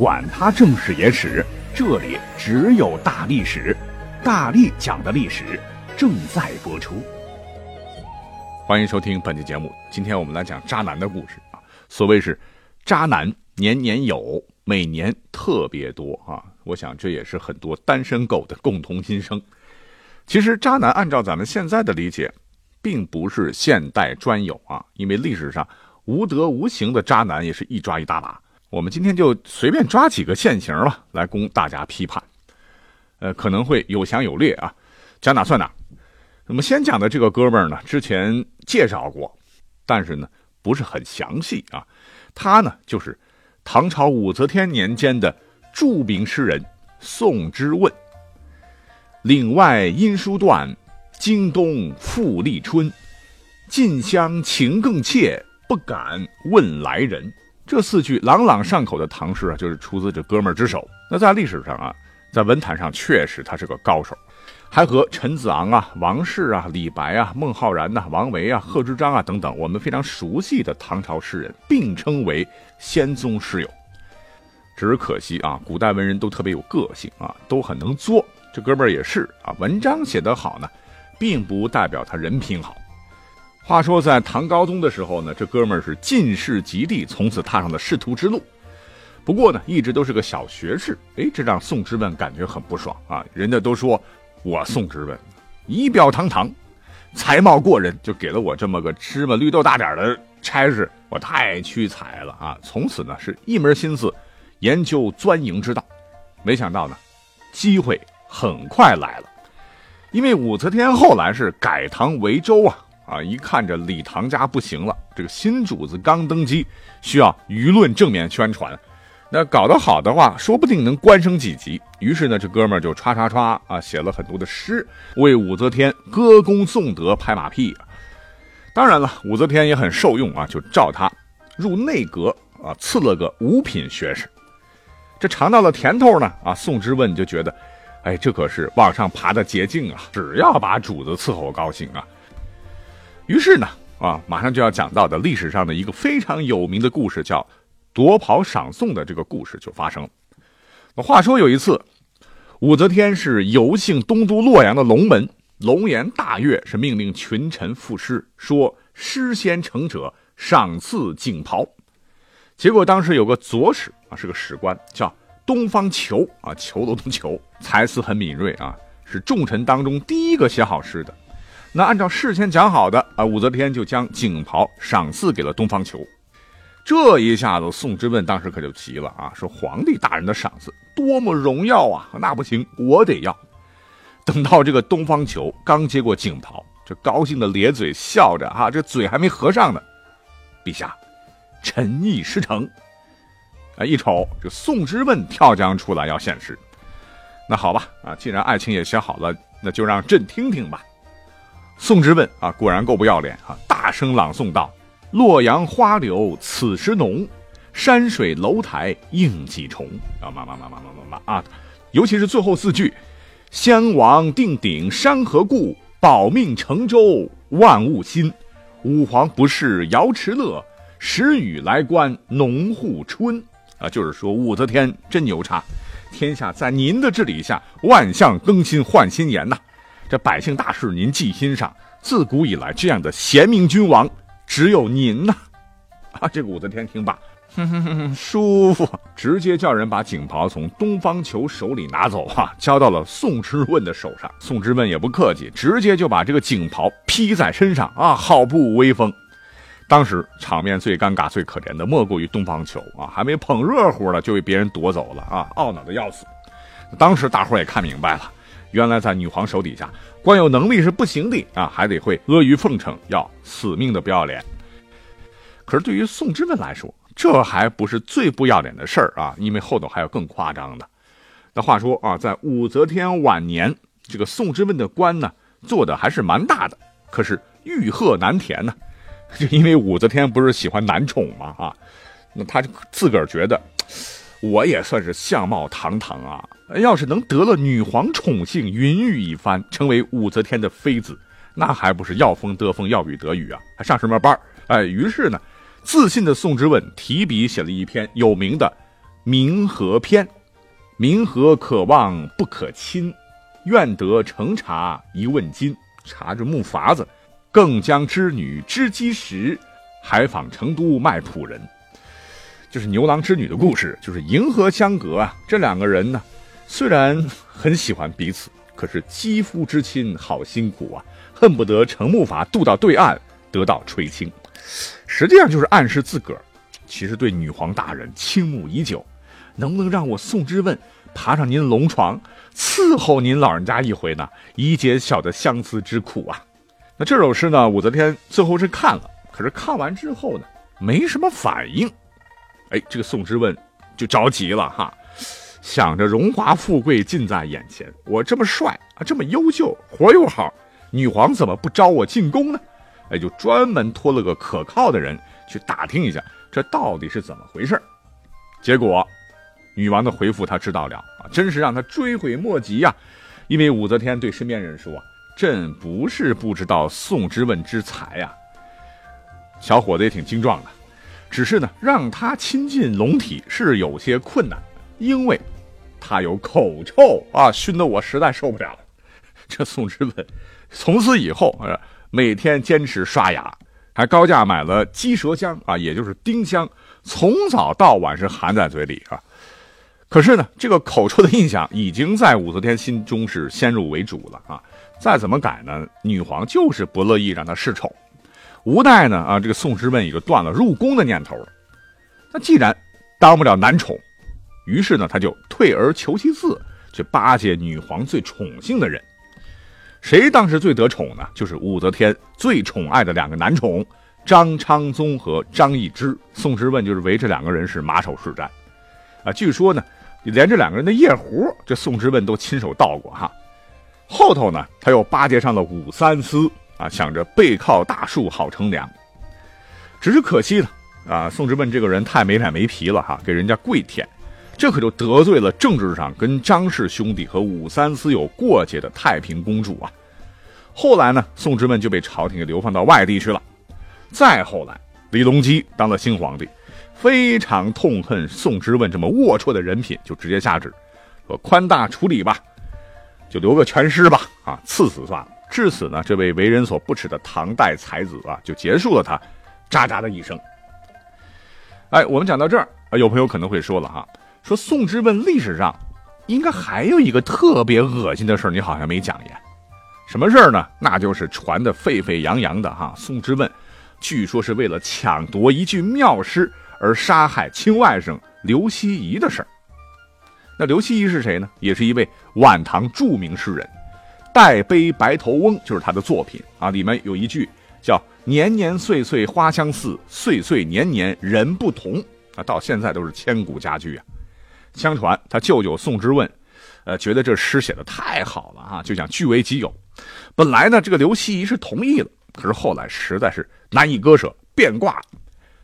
管他正史野史。这里只有大历史，大力讲的历史正在播出。欢迎收听本期节目。今天我们来讲渣男的故事啊。所谓是渣男年年有，每年特别多啊。我想这也是很多单身狗的共同心声。其实渣男按照咱们现在的理解，并不是现代专有啊，因为历史上无德无行的渣男也是一抓一大把。我们今天就随便抓几个现行吧，来供大家批判。呃，可能会有详有略啊，讲哪算哪。那么先讲的这个哥们儿呢，之前介绍过，但是呢不是很详细啊。他呢就是唐朝武则天年间的著名诗人宋之问。岭外音书断，京东复历春。近乡情更怯，不敢问来人。这四句朗朗上口的唐诗啊，就是出自这哥们儿之手。那在历史上啊，在文坛上确实他是个高手，还和陈子昂啊、王氏啊、李白啊、孟浩然呐、王维啊、贺知章啊等等我们非常熟悉的唐朝诗人并称为仙宗诗友。只是可惜啊，古代文人都特别有个性啊，都很能作。这哥们儿也是啊，文章写得好呢，并不代表他人品好。话说，在唐高宗的时候呢，这哥们儿是进士及第，从此踏上了仕途之路。不过呢，一直都是个小学士。哎，这让宋之问感觉很不爽啊！人家都说我宋之问仪表堂堂，才貌过人，就给了我这么个芝麻绿豆大点的差事，我太屈才了啊！从此呢，是一门心思研究钻营之道。没想到呢，机会很快来了，因为武则天后来是改唐为周啊。啊！一看这李唐家不行了，这个新主子刚登基，需要舆论正面宣传，那搞得好的话，说不定能官升几级。于是呢，这哥们儿就唰唰唰啊，写了很多的诗，为武则天歌功颂德、拍马屁。当然了，武则天也很受用啊，就召他入内阁啊，赐了个五品学士。这尝到了甜头呢，啊，宋之问就觉得，哎，这可是往上爬的捷径啊！只要把主子伺候高兴啊。于是呢，啊，马上就要讲到的历史上的一个非常有名的故事，叫夺袍赏宋的这个故事就发生了。那话说有一次，武则天是游幸东都洛阳的龙门，龙颜大悦，是命令群臣赋诗，说诗先成者赏赐锦袍。结果当时有个左史啊，是个史官，叫东方求啊，求楼的求，才思很敏锐啊，是众臣当中第一个写好诗的。那按照事先讲好的啊，武则天就将锦袍赏赐给了东方求。这一下子，宋之问当时可就急了啊，说皇帝大人的赏赐多么荣耀啊，那不行，我得要。等到这个东方求刚接过锦袍，这高兴的咧嘴笑着啊，这嘴还没合上呢。陛下，臣意失成。啊，一瞅这宋之问跳江出来要献诗，那好吧啊，既然爱卿也写好了，那就让朕听听吧。宋之问啊，果然够不要脸啊！大声朗诵道：“洛阳花柳此时浓，山水楼台应几重。”啊嘛嘛嘛嘛嘛嘛嘛啊！尤其是最后四句：“襄王定鼎山河固，保命成舟万物新。武皇不是瑶池乐，时雨来观农户春。”啊，就是说武则天真牛叉，天下在您的治理下，万象更新换新颜呐。这百姓大事您记心上，自古以来这样的贤明君王只有您呐！啊，这个武则天听罢，哼哼哼哼，舒服，直接叫人把锦袍从东方球手里拿走啊，交到了宋之问的手上。宋之问也不客气，直接就把这个锦袍披在身上啊，好不威风。当时场面最尴尬、最可怜的莫过于东方球啊，还没捧热乎呢，就被别人夺走了啊，懊恼的要死。当时大伙也看明白了。原来在女皇手底下，光有能力是不行的啊，还得会阿谀奉承，要死命的不要脸。可是对于宋之问来说，这还不是最不要脸的事儿啊，因为后头还有更夸张的。那话说啊，在武则天晚年，这个宋之问的官呢，做的还是蛮大的，可是欲壑难填呢，就因为武则天不是喜欢男宠嘛啊，那他自个儿觉得，我也算是相貌堂堂啊，要是能得了女皇宠幸，云雨一番，成为武则天的妃子，那还不是要风得风，要雨得雨啊？还上什么班哎，于是呢，自信的宋之问提笔写了一篇有名的《明和篇》。明和可望不可亲，愿得成茶一问津。茶着木筏子，更将织女织机时，还访成都卖仆人。就是牛郎织女的故事，就是银河相隔啊。这两个人呢，虽然很喜欢彼此，可是肌肤之亲好辛苦啊，恨不得乘木筏渡到对岸，得到垂青。实际上就是暗示自个儿，其实对女皇大人倾慕已久。能不能让我宋之问爬上您龙床，伺候您老人家一回呢？以解小的相思之苦啊！那这首诗呢，武则天最后是看了，可是看完之后呢，没什么反应。哎，这个宋之问就着急了哈，想着荣华富贵近在眼前，我这么帅啊，这么优秀，活又好，女皇怎么不招我进宫呢？哎，就专门托了个可靠的人去打听一下，这到底是怎么回事结果。女王的回复他知道了啊，真是让他追悔莫及呀！因为武则天对身边人说：“朕不是不知道宋之问之才呀，小伙子也挺精壮的，只是呢，让他亲近龙体是有些困难，因为他有口臭啊，熏得我实在受不了。”这宋之问从此以后啊，每天坚持刷牙，还高价买了鸡舌香啊，也就是丁香，从早到晚是含在嘴里啊。可是呢，这个口臭的印象已经在武则天心中是先入为主了啊！再怎么改呢，女皇就是不乐意让他示宠。无奈呢，啊，这个宋之问也就断了入宫的念头了。那既然当不了男宠，于是呢，他就退而求其次，去巴结女皇最宠幸的人。谁当时最得宠呢？就是武则天最宠爱的两个男宠张昌宗和张易之。宋之问就是围这两个人是马首是瞻啊！据说呢。连这两个人的夜壶，这宋之问都亲手倒过哈。后头呢，他又巴结上了武三思啊，想着背靠大树好乘凉。只是可惜呢，啊，宋之问这个人太没脸没皮了哈，给人家跪舔，这可就得罪了政治上跟张氏兄弟和武三思有过节的太平公主啊。后来呢，宋之问就被朝廷给流放到外地去了。再后来，李隆基当了新皇帝。非常痛恨宋之问这么龌龊的人品，就直接下旨说宽大处理吧，就留个全尸吧，啊，赐死算了。至此呢，这位为人所不齿的唐代才子啊，就结束了他渣渣的一生。哎，我们讲到这儿啊，有朋友可能会说了哈，说宋之问历史上应该还有一个特别恶心的事你好像没讲耶？什么事儿呢？那就是传的沸沸扬扬的哈，宋之问据说是为了抢夺一句妙诗。而杀害亲外甥刘希夷的事儿，那刘希夷是谁呢？也是一位晚唐著名诗人，《代悲白头翁》就是他的作品啊。里面有一句叫“年年岁岁花相似，岁岁年年人不同”，啊，到现在都是千古佳句啊。相传他舅舅宋之问，呃，觉得这诗写的太好了啊，就想据为己有。本来呢，这个刘希夷是同意了，可是后来实在是难以割舍，变卦。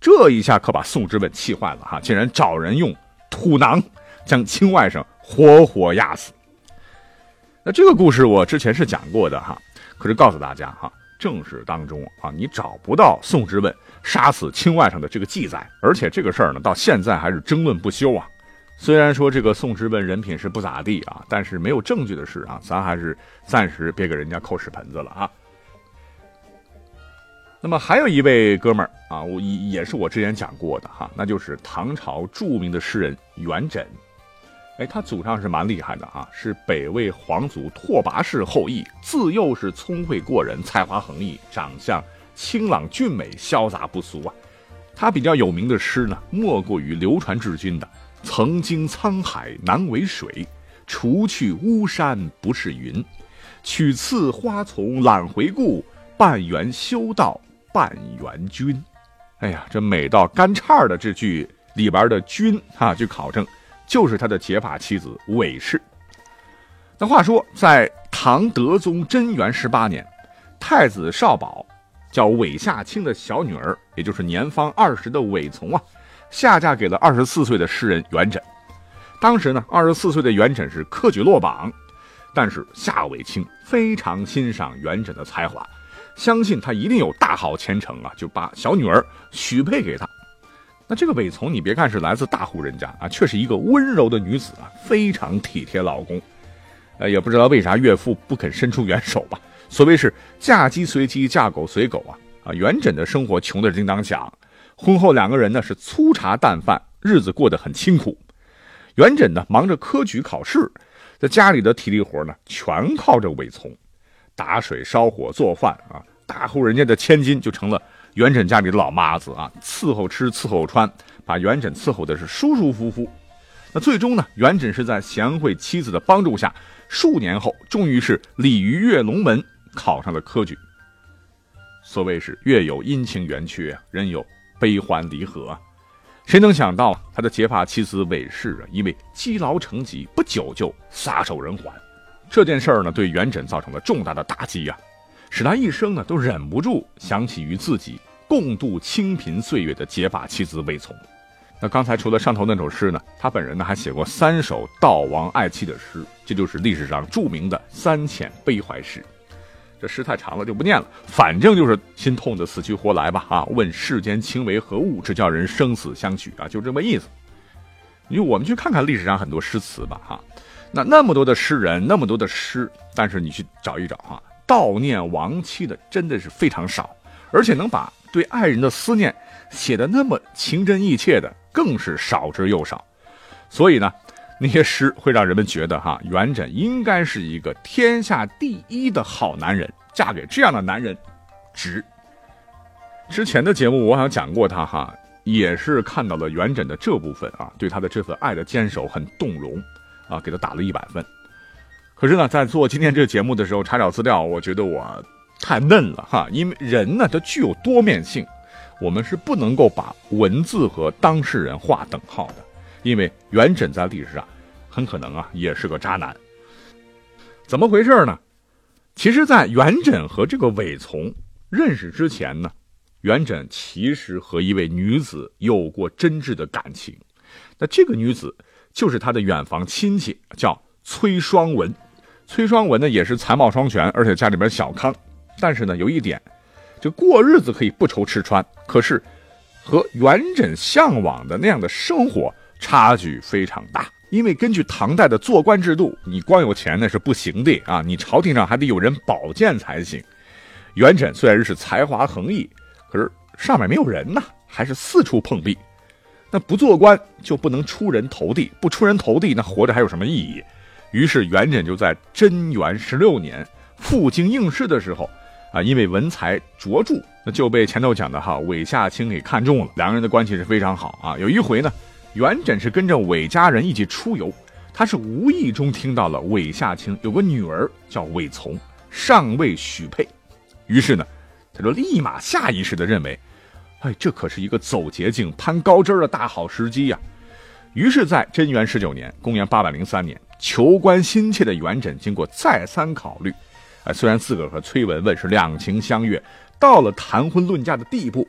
这一下可把宋之问气坏了哈，竟然找人用土囊将亲外甥活活压死。那这个故事我之前是讲过的哈，可是告诉大家哈，正史当中啊，你找不到宋之问杀死亲外甥的这个记载，而且这个事儿呢，到现在还是争论不休啊。虽然说这个宋之问人品是不咋地啊，但是没有证据的事啊，咱还是暂时别给人家扣屎盆子了啊。那么还有一位哥们儿啊，我也也是我之前讲过的哈，那就是唐朝著名的诗人元稹。哎，他祖上是蛮厉害的啊，是北魏皇族拓跋氏后裔，自幼是聪慧过人，才华横溢，长相清朗俊美，潇洒不俗啊。他比较有名的诗呢，莫过于流传至今的“曾经沧海难为水，除去巫山不是云，取次花丛懒回顾，半缘修道”。半缘君，哎呀，这美到干颤的这句里边的“君”啊，据考证就是他的结发妻子韦氏。那话说，在唐德宗贞元十八年，太子少保叫韦夏卿的小女儿，也就是年方二十的韦从啊，下嫁给了二十四岁的诗人元稹。当时呢，二十四岁的元稹是科举落榜，但是夏韦卿非常欣赏元稹的才华，相信他一定有大好前程啊，就把小女儿许配给他。那这个韦从，你别看是来自大户人家啊，却是一个温柔的女子啊，非常体贴老公。呃，也不知道为啥岳父不肯伸出援手吧。所谓是嫁鸡随鸡，嫁狗随狗啊啊！元稹的生活穷的叮当响，婚后两个人呢是粗茶淡饭，日子过得很清苦。元稹呢忙着科举考试，在家里的体力活呢全靠着韦从，打水、烧火、做饭啊。大户人家的千金就成了元稹家里的老妈子啊，伺候吃，伺候穿，把元稹伺候的是舒舒服服。那最终呢，元稹是在贤惠妻子的帮助下。数年后，终于是鲤鱼跃龙门，考上了科举。所谓是月有阴晴圆缺，人有悲欢离合。谁能想到他的结发妻子韦氏啊，因为积劳成疾，不久就撒手人寰。这件事儿呢，对元稹造成了重大的打击呀，使他一生呢都忍不住想起与自己共度清贫岁月的结发妻子韦从。那刚才除了上头那首诗呢，他本人呢还写过三首悼亡爱妻的诗，这就是历史上著名的三遣悲怀诗。这诗太长了就不念了，反正就是心痛的死去活来吧啊！问世间情为何物，只叫人生死相许啊，就这么意思。你就我们去看看历史上很多诗词吧哈，那那么多的诗人，那么多的诗，但是你去找一找哈，悼念亡妻的真的是非常少，而且能把对爱人的思念写的那么情真意切的。更是少之又少，所以呢，那些诗会让人们觉得哈，元稹应该是一个天下第一的好男人，嫁给这样的男人，值。之前的节目我好像讲过他哈，也是看到了元稹的这部分啊，对他的这份爱的坚守很动容啊，给他打了一百分。可是呢，在做今天这个节目的时候查找资料，我觉得我太嫩了哈，因为人呢，他具有多面性。我们是不能够把文字和当事人划等号的，因为元稹在历史上很可能啊也是个渣男。怎么回事呢？其实，在元稹和这个韦从认识之前呢，元稹其实和一位女子有过真挚的感情。那这个女子就是他的远房亲戚，叫崔双文。崔双文呢也是才貌双全，而且家里边小康。但是呢，有一点。就过日子可以不愁吃穿，可是和元稹向往的那样的生活差距非常大。因为根据唐代的做官制度，你光有钱那是不行的啊，你朝廷上还得有人保荐才行。元稹虽然是才华横溢，可是上面没有人呐，还是四处碰壁。那不做官就不能出人头地，不出人头地，那活着还有什么意义？于是元稹就在贞元十六年赴京应试的时候。啊，因为文才卓著，那就被前头讲的哈韦夏卿给看中了，两个人的关系是非常好啊。有一回呢，元稹是跟着韦家人一起出游，他是无意中听到了韦夏卿有个女儿叫韦从，尚未许配，于是呢，他就立马下意识的认为，哎，这可是一个走捷径、攀高枝的大好时机呀。于是，在贞元十九年（公元803年），求官心切的元稹经过再三考虑。啊虽然自个儿和崔文文是两情相悦，到了谈婚论嫁的地步，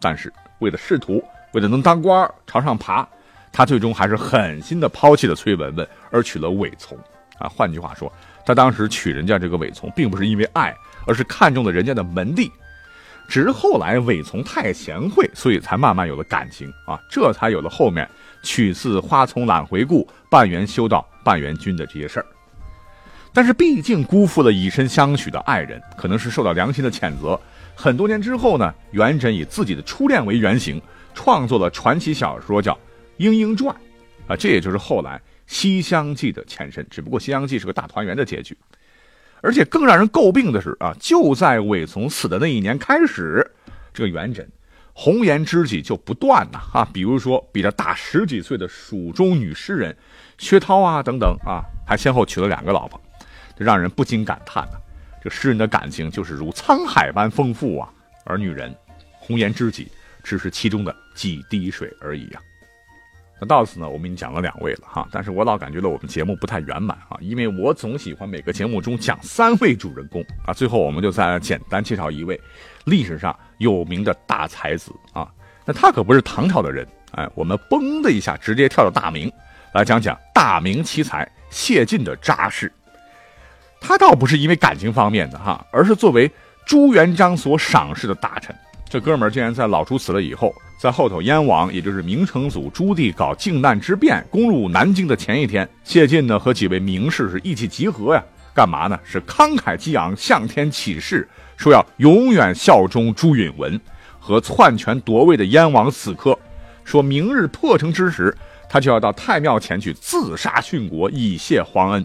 但是为了仕途，为了能当官朝上爬，他最终还是狠心的抛弃了崔文文，而娶了韦从。啊，换句话说，他当时娶人家这个韦从，并不是因为爱，而是看中了人家的门第。只是后来韦从太贤惠，所以才慢慢有了感情啊，这才有了后面取次花丛懒回顾，半缘修道，半元君的这些事儿。但是毕竟辜负了以身相许的爱人，可能是受到良心的谴责。很多年之后呢，元稹以自己的初恋为原型，创作了传奇小说叫《莺莺传》，啊，这也就是后来《西厢记》的前身。只不过《西厢记》是个大团圆的结局。而且更让人诟病的是啊，就在韦从死的那一年开始，这个元稹红颜知己就不断呐啊，比如说比他大十几岁的蜀中女诗人薛涛啊等等啊，还先后娶了两个老婆。这让人不禁感叹啊，这诗人的感情就是如沧海般丰富啊，而女人，红颜知己只是其中的几滴水而已啊。那到此呢，我们已经讲了两位了哈，但是我老感觉到我们节目不太圆满啊，因为我总喜欢每个节目中讲三位主人公啊，最后我们就再简单介绍一位历史上有名的大才子啊，那他可不是唐朝的人，哎，我们嘣的一下直接跳到大明，来讲讲大明奇才谢晋的扎事。他倒不是因为感情方面的哈，而是作为朱元璋所赏识的大臣。这哥们儿竟然在老朱死了以后，在后头燕王，也就是明成祖朱棣搞靖难之变，攻入南京的前一天，谢晋呢和几位名士是一起集合呀，干嘛呢？是慷慨激昂，向天起誓，说要永远效忠朱允文和篡权夺位的燕王死磕，说明日破城之时，他就要到太庙前去自杀殉国，以谢皇恩。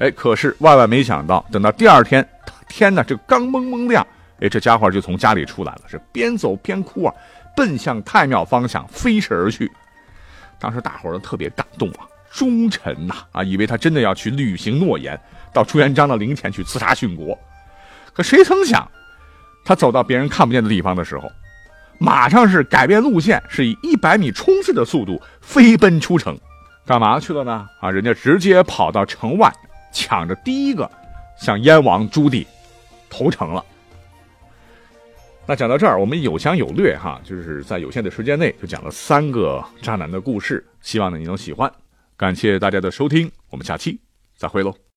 哎，可是万万没想到，等到第二天，天呢，这刚蒙蒙亮。哎，这家伙就从家里出来了，是边走边哭啊，奔向太庙方向飞驰而去。当时大伙都特别感动啊，忠臣呐啊，以为他真的要去履行诺言，到朱元璋的陵前去自杀殉国。可谁曾想，他走到别人看不见的地方的时候，马上是改变路线，是以一百米冲刺的速度飞奔出城，干嘛去了呢？啊，人家直接跑到城外，抢着第一个向燕王朱棣投诚了。那讲到这儿，我们有详有略哈，就是在有限的时间内就讲了三个渣男的故事，希望呢你能喜欢，感谢大家的收听，我们下期再会喽。